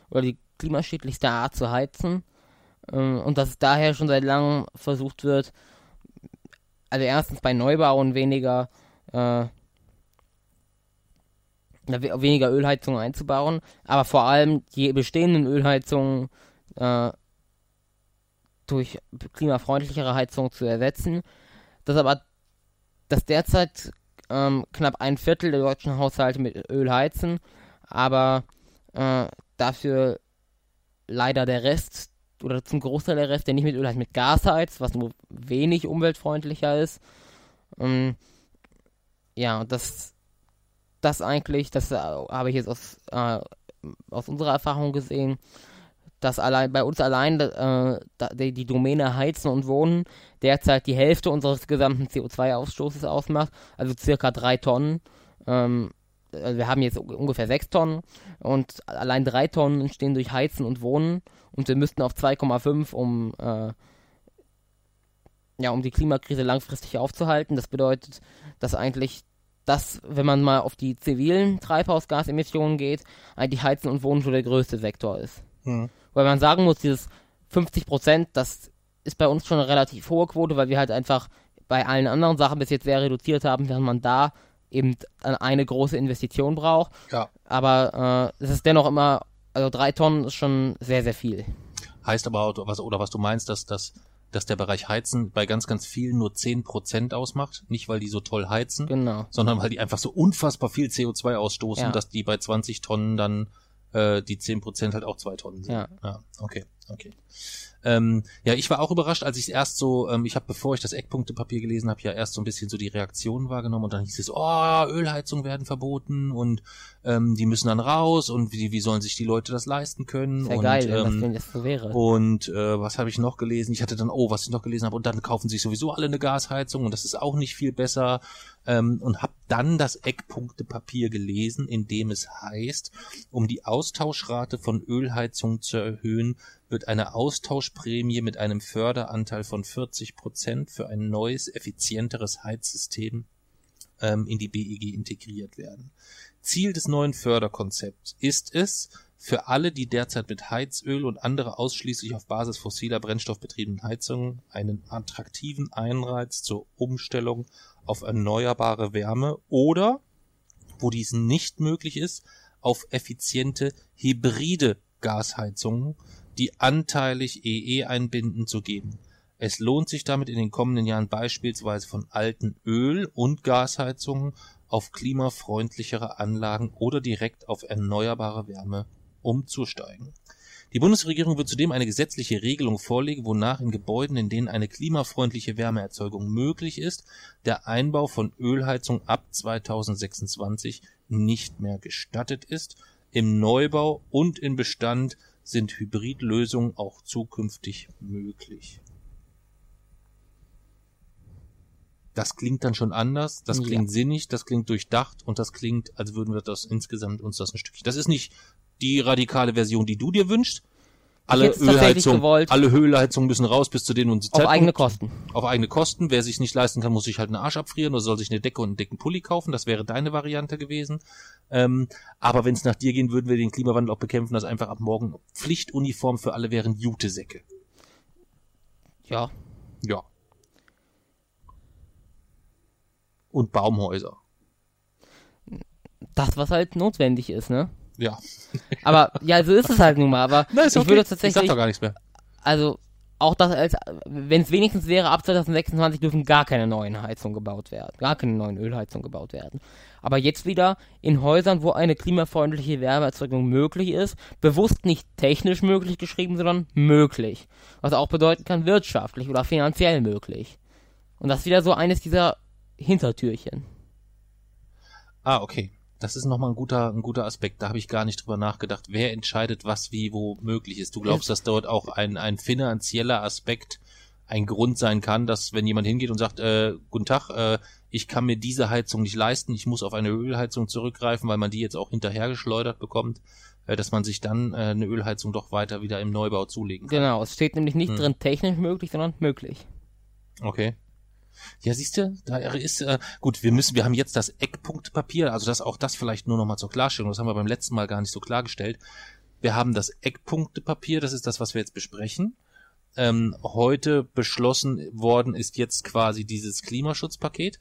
Oder die klimaschädlichste Art zu heizen. Ähm, und dass daher schon seit langem versucht wird, also erstens bei Neubauen weniger, äh, weniger Ölheizungen einzubauen, aber vor allem die bestehenden Ölheizungen äh, durch klimafreundlichere Heizung zu ersetzen. Das aber, dass derzeit ähm, knapp ein Viertel der deutschen Haushalte mit Öl heizen, aber Äh, dafür leider der Rest oder zum Großteil der Rest, der nicht mit Öl heizt, mit Gas heizt, was nur wenig umweltfreundlicher ist. Ähm, ja, das, das eigentlich, das äh, habe ich jetzt aus, äh, aus unserer Erfahrung gesehen, dass allein bei uns allein äh, die, die Domäne Heizen und Wohnen derzeit die Hälfte unseres gesamten CO2-Ausstoßes ausmacht, also circa drei Tonnen. Ähm, also wir haben jetzt ungefähr sechs Tonnen und allein drei Tonnen entstehen durch Heizen und Wohnen und wir müssten auf 2,5, um äh, ja, um die Klimakrise langfristig aufzuhalten. Das bedeutet, dass eigentlich das, wenn man mal auf die zivilen Treibhausgasemissionen geht, eigentlich Heizen und Wohnen schon der größte Sektor ist. Mhm. Weil man sagen muss, dieses 50 Prozent, das ist bei uns schon eine relativ hohe Quote, weil wir halt einfach bei allen anderen Sachen bis jetzt sehr reduziert haben, während man da eben eine große Investition braucht. Ja. Aber äh, es ist dennoch immer, also drei Tonnen ist schon sehr, sehr viel. Heißt aber, was, oder was du meinst, dass, dass, dass der Bereich Heizen bei ganz, ganz vielen nur zehn Prozent ausmacht. Nicht, weil die so toll heizen, genau. sondern weil die einfach so unfassbar viel CO2 ausstoßen, ja. dass die bei 20 Tonnen dann äh, die zehn Prozent halt auch zwei Tonnen sind. Ja. ja okay, okay. Ähm, ja, ich war auch überrascht, als ich erst so, ähm, ich habe, bevor ich das Eckpunktepapier gelesen habe, ja erst so ein bisschen so die Reaktionen wahrgenommen und dann hieß es, oh, Ölheizungen werden verboten und ähm, die müssen dann raus und wie, wie sollen sich die Leute das leisten können? Sehr und, geil, ähm, wenn das so wäre. Und äh, was habe ich noch gelesen? Ich hatte dann, oh, was ich noch gelesen habe, und dann kaufen sich sowieso alle eine Gasheizung und das ist auch nicht viel besser. Ähm, und habe dann das Eckpunktepapier gelesen, in dem es heißt, um die Austauschrate von Ölheizungen zu erhöhen, wird eine Austauschprämie mit einem Förderanteil von 40 Prozent für ein neues, effizienteres Heizsystem ähm, in die BEG integriert werden. Ziel des neuen Förderkonzepts ist es, für alle, die derzeit mit Heizöl und andere ausschließlich auf Basis fossiler Brennstoff betriebenen Heizungen einen attraktiven Einreiz zur Umstellung auf erneuerbare Wärme oder, wo dies nicht möglich ist, auf effiziente hybride Gasheizungen, die anteilig EE einbinden, zu geben. Es lohnt sich damit in den kommenden Jahren beispielsweise von alten Öl- und Gasheizungen auf klimafreundlichere Anlagen oder direkt auf erneuerbare Wärme umzusteigen. Die Bundesregierung wird zudem eine gesetzliche Regelung vorlegen, wonach in Gebäuden, in denen eine klimafreundliche Wärmeerzeugung möglich ist, der Einbau von Ölheizung ab 2026 nicht mehr gestattet ist. Im Neubau und in Bestand sind Hybridlösungen auch zukünftig möglich. das klingt dann schon anders, das klingt ja. sinnig, das klingt durchdacht und das klingt, als würden wir das insgesamt uns das ein Stückchen. Das ist nicht die radikale Version, die du dir wünschst. Alle Ölheizungen, alle Ölheizungen müssen raus bis zu denen und Auf eigene Kosten. Auf eigene Kosten. Wer sich nicht leisten kann, muss sich halt einen Arsch abfrieren oder soll sich eine Decke und einen dicken Pulli kaufen. Das wäre deine Variante gewesen. Ähm, aber wenn es nach dir gehen, würden wir den Klimawandel auch bekämpfen, dass einfach ab morgen Pflichtuniform für alle wären Jutesäcke. Ja. Ja. Und Baumhäuser. Das, was halt notwendig ist, ne? Ja. Aber ja, so ist es halt nun mal. Aber Nein, ist ich okay. würde tatsächlich. Ich sag doch gar nichts mehr. Also auch das als, wenn es wenigstens wäre, ab 2026 dürfen gar keine neuen Heizungen gebaut werden, gar keine neuen Ölheizungen gebaut werden. Aber jetzt wieder in Häusern, wo eine klimafreundliche Wärmeerzeugung möglich ist, bewusst nicht technisch möglich geschrieben, sondern möglich. Was auch bedeuten kann, wirtschaftlich oder finanziell möglich. Und das ist wieder so eines dieser Hintertürchen. Ah, okay. Das ist nochmal ein guter, ein guter Aspekt. Da habe ich gar nicht drüber nachgedacht. Wer entscheidet, was wie wo möglich ist? Du glaubst, dass dort auch ein, ein finanzieller Aspekt ein Grund sein kann, dass wenn jemand hingeht und sagt, äh, guten Tag, äh, ich kann mir diese Heizung nicht leisten, ich muss auf eine Ölheizung zurückgreifen, weil man die jetzt auch hinterhergeschleudert bekommt, äh, dass man sich dann äh, eine Ölheizung doch weiter wieder im Neubau zulegen kann. Genau, es steht nämlich nicht hm. drin technisch möglich, sondern möglich. Okay. Ja, siehst du, da ist äh, gut. Wir müssen, wir haben jetzt das Eckpunktpapier, also das auch das vielleicht nur noch mal zur Klarstellung. Das haben wir beim letzten Mal gar nicht so klargestellt. Wir haben das Eckpunktepapier, das ist das, was wir jetzt besprechen. Ähm, heute beschlossen worden ist jetzt quasi dieses Klimaschutzpaket.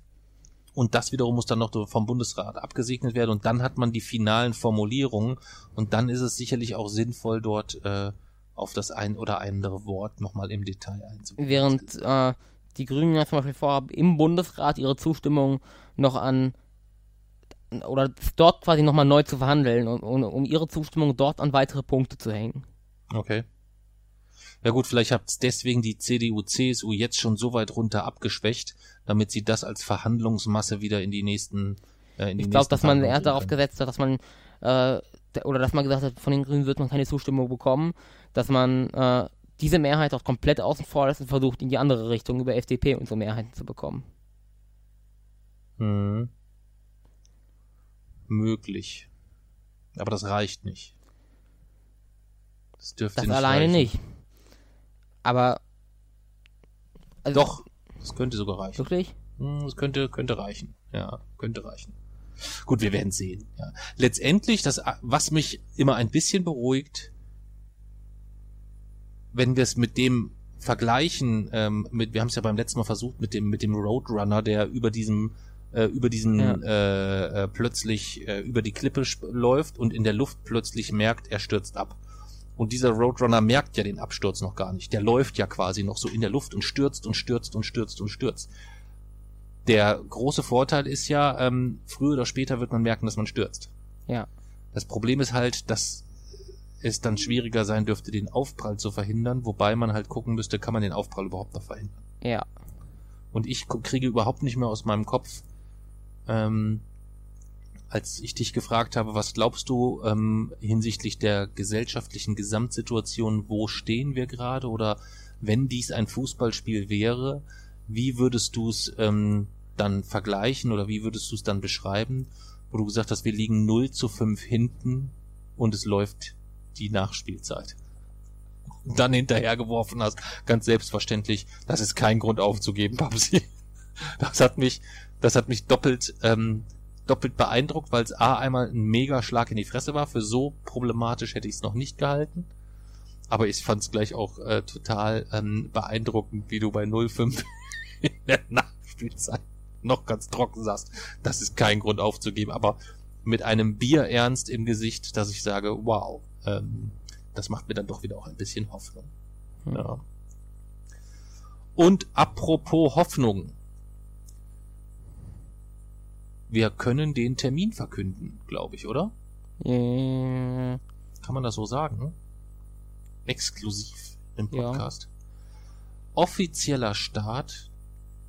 Und das wiederum muss dann noch vom Bundesrat abgesegnet werden. Und dann hat man die finalen Formulierungen. Und dann ist es sicherlich auch sinnvoll, dort äh, auf das ein oder andere Wort nochmal im Detail einzugehen. Während äh, die Grünen ja zum Beispiel vorhaben, im Bundesrat ihre Zustimmung noch an oder dort quasi nochmal neu zu verhandeln, um, um, ihre Zustimmung dort an weitere Punkte zu hängen. Okay. Ja gut, vielleicht hat deswegen die CDU, CSU jetzt schon so weit runter abgeschwächt, damit sie das als Verhandlungsmasse wieder in die nächsten äh, in die Ich glaube, dass man eher darauf gesetzt hat, dass man äh, oder dass man gesagt hat, von den Grünen wird man keine Zustimmung bekommen, dass man äh, diese Mehrheit auch komplett außen vor lässt und versucht, in die andere Richtung über FDP und so Mehrheiten zu bekommen. Mhm. Möglich. Aber das reicht nicht. Das dürfte Das nicht alleine reichen. nicht. Aber also, Doch, das könnte sogar reichen. wirklich? Hm, Das könnte, könnte reichen. Ja, könnte reichen. Gut, wir werden sehen. Ja. Letztendlich, das, was mich immer ein bisschen beruhigt, wenn wir es mit dem vergleichen, ähm, mit, wir haben es ja beim letzten Mal versucht, mit dem, mit dem Roadrunner, der über diesem, äh, über diesen Ja. äh, äh, plötzlich äh, über die Klippe läuft und in der Luft plötzlich merkt, er stürzt ab. Und dieser Roadrunner merkt ja den Absturz noch gar nicht. Der läuft ja quasi noch so in der Luft und stürzt und stürzt und stürzt und stürzt. Der große Vorteil ist ja, ähm, früher oder später wird man merken, dass man stürzt. Ja. Das Problem ist halt, dass es dann schwieriger sein dürfte, den Aufprall zu verhindern, wobei man halt gucken müsste, kann man den Aufprall überhaupt noch verhindern. Ja. Und ich kriege überhaupt nicht mehr aus meinem Kopf, ähm, als ich dich gefragt habe, was glaubst du ähm, hinsichtlich der gesellschaftlichen Gesamtsituation, wo stehen wir gerade oder wenn dies ein Fußballspiel wäre, wie würdest du es ähm, dann vergleichen oder wie würdest du es dann beschreiben, wo du gesagt hast, wir liegen 0 zu 5 hinten und es läuft die Nachspielzeit. Dann hinterhergeworfen hast, ganz selbstverständlich, das ist kein Grund aufzugeben, Babsi. Das hat mich, das hat mich doppelt, ähm, doppelt beeindruckt, weil es A einmal ein mega Schlag in die Fresse war. Für so problematisch hätte ich es noch nicht gehalten. Aber ich fand es gleich auch äh, total ähm, beeindruckend, wie du bei 05 in der Nachspielzeit noch ganz trocken saßt. Das ist kein Grund aufzugeben, aber mit einem Bierernst im Gesicht, dass ich sage, wow, ähm, das macht mir dann doch wieder auch ein bisschen Hoffnung. Hm. Ja. Und apropos Hoffnung. Wir können den Termin verkünden, glaube ich, oder? Äh, Kann man das so sagen? Exklusiv im Ja. Podcast. Offizieller Start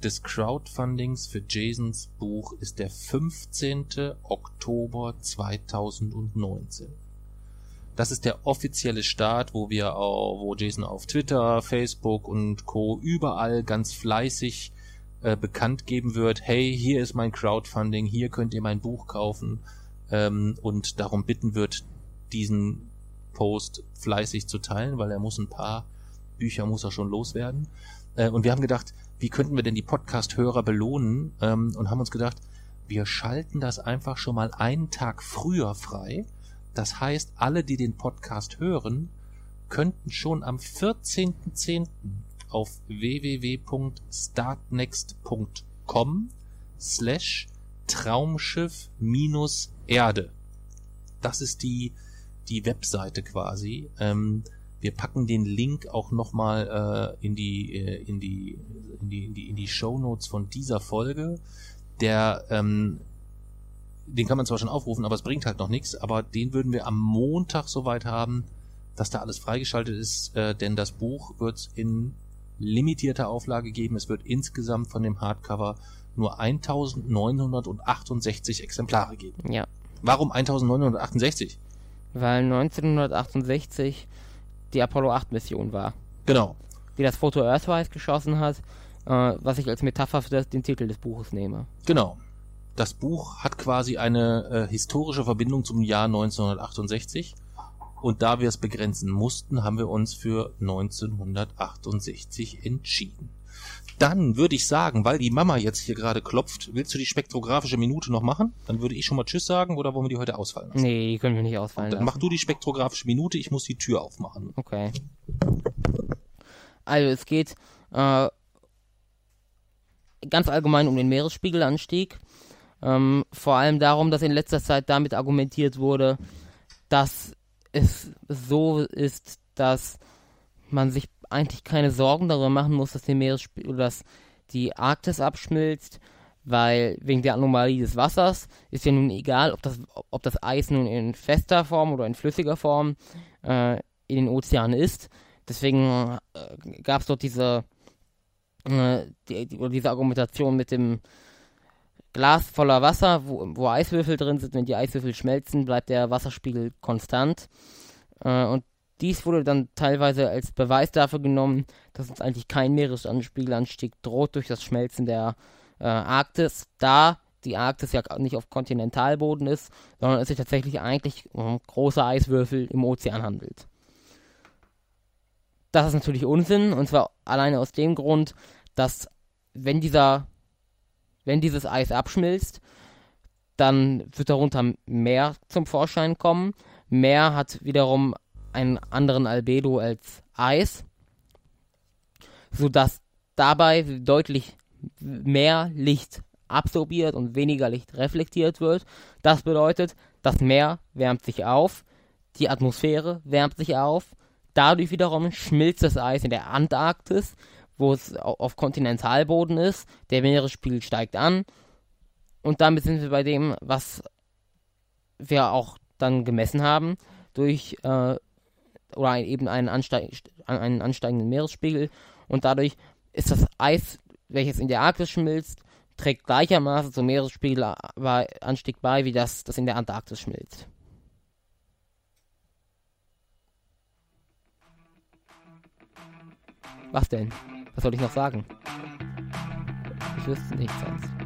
des Crowdfundings für Jasons Buch ist der 15. Oktober 2019. Das ist der offizielle Start, wo wir auch, wo Jason auf Twitter, Facebook und Co. überall ganz fleißig äh, bekannt geben wird, hey, hier ist mein Crowdfunding, hier könnt ihr mein Buch kaufen ähm, und darum bitten wird, diesen Post fleißig zu teilen, weil er muss ein paar Bücher muss er schon loswerden. Äh, und wir haben gedacht, wie könnten wir denn die Podcast-Hörer belohnen? Ähm, und haben uns gedacht, wir schalten das einfach schon mal einen Tag früher frei. Das heißt, alle, die den Podcast hören, könnten schon am 14.10. auf www.startnext.com slash Traumschiff minus Erde. Das ist die, die Webseite quasi. Ähm, wir packen den Link auch nochmal äh, in die äh, in die in die in die in die Show Notes von dieser Folge. Der ähm, den kann man zwar schon aufrufen, aber es bringt halt noch nichts. Aber den würden wir am Montag soweit haben, dass da alles freigeschaltet ist, äh, denn das Buch wird in limitierter Auflage geben. Es wird insgesamt von dem Hardcover nur 1968 Exemplare geben. ja. Warum 1968? Weil 1968 die Apollo 8 Mission war, Genau. die das Foto Earthrise geschossen hat, äh, was ich als Metapher für das, den Titel des Buches nehme. Genau. Das Buch hat quasi eine äh, historische Verbindung zum Jahr 1968. Und da wir es begrenzen mussten, haben wir uns für 1968 entschieden. Dann würde ich sagen, weil die Mama jetzt hier gerade klopft, willst du die spektrographische Minute noch machen? Dann würde ich schon mal Tschüss sagen oder wollen wir die heute ausfallen lassen? Nee, die können wir nicht ausfallen Dann lassen. mach du die spektrographische Minute, ich muss die Tür aufmachen. Okay. Also es geht äh, ganz allgemein um den Meeresspiegelanstieg. Ähm, vor allem darum, dass in letzter Zeit damit argumentiert wurde, dass es so ist, dass man sich eigentlich keine Sorgen darüber machen muss, dass, die Meeresspie- dass die Arktis abschmilzt, weil wegen der Anomalie des Wassers ist ja nun egal, ob das, ob das Eis nun in fester Form oder in flüssiger Form äh, in den Ozeanen ist. Deswegen äh, gab es dort diese, äh, die, die, diese Argumentation mit dem Glas voller Wasser, wo, wo Eiswürfel drin sind. Wenn die Eiswürfel schmelzen, bleibt der Wasserspiegel konstant. Äh, und dies wurde dann teilweise als Beweis dafür genommen, dass uns eigentlich kein Meeresspiegelanstieg droht durch das Schmelzen der äh, Arktis, da die Arktis ja nicht auf Kontinentalboden ist, sondern es sich tatsächlich eigentlich um große Eiswürfel im Ozean handelt. Das ist natürlich Unsinn, und zwar alleine aus dem Grund, dass wenn dieser, wenn dieses Eis abschmilzt, dann wird darunter Meer zum Vorschein kommen. Meer hat wiederum einen anderen Albedo als Eis, sodass dabei deutlich mehr Licht absorbiert und weniger Licht reflektiert wird. Das bedeutet, das Meer wärmt sich auf, die Atmosphäre wärmt sich auf, dadurch wiederum schmilzt das Eis in der Antarktis, wo es auf Kontinentalboden ist, der Meeresspiegel steigt an und damit sind wir bei dem, was wir auch dann gemessen haben, durch äh, oder eben einen, ansteig einen ansteigenden Meeresspiegel und dadurch ist das Eis welches in der Arktis schmilzt, trägt gleichermaßen zum Meeresspiegelanstieg bei, wie das, das in der Antarktis schmilzt. Was denn? Was soll ich noch sagen? Ich wüsste nichts sonst.